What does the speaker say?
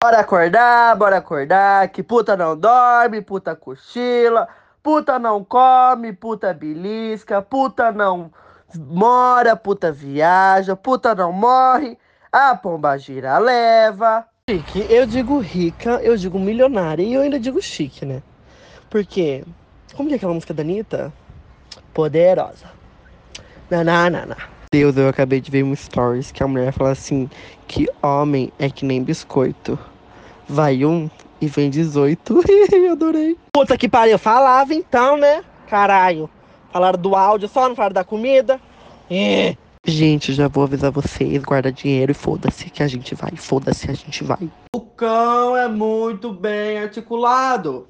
Bora acordar, bora acordar, que puta não dorme, puta cochila, puta não come, puta belisca, puta não mora, puta viaja, puta não morre, a pomba gira leva. Chique, eu digo rica, eu digo milionária e eu ainda digo chique, né? Porque, como que é aquela música da Anitta? Poderosa. Nananana. Deus, eu acabei de ver um stories que a mulher fala assim, que homem é que nem biscoito. Vai um e vem 18. Adorei. Puta que pariu, falava então, né? Caralho. Falaram do áudio, só não falaram da comida. É. Gente, já vou avisar vocês, guarda dinheiro e foda-se que a gente vai. Foda-se, a gente vai. O cão é muito bem articulado.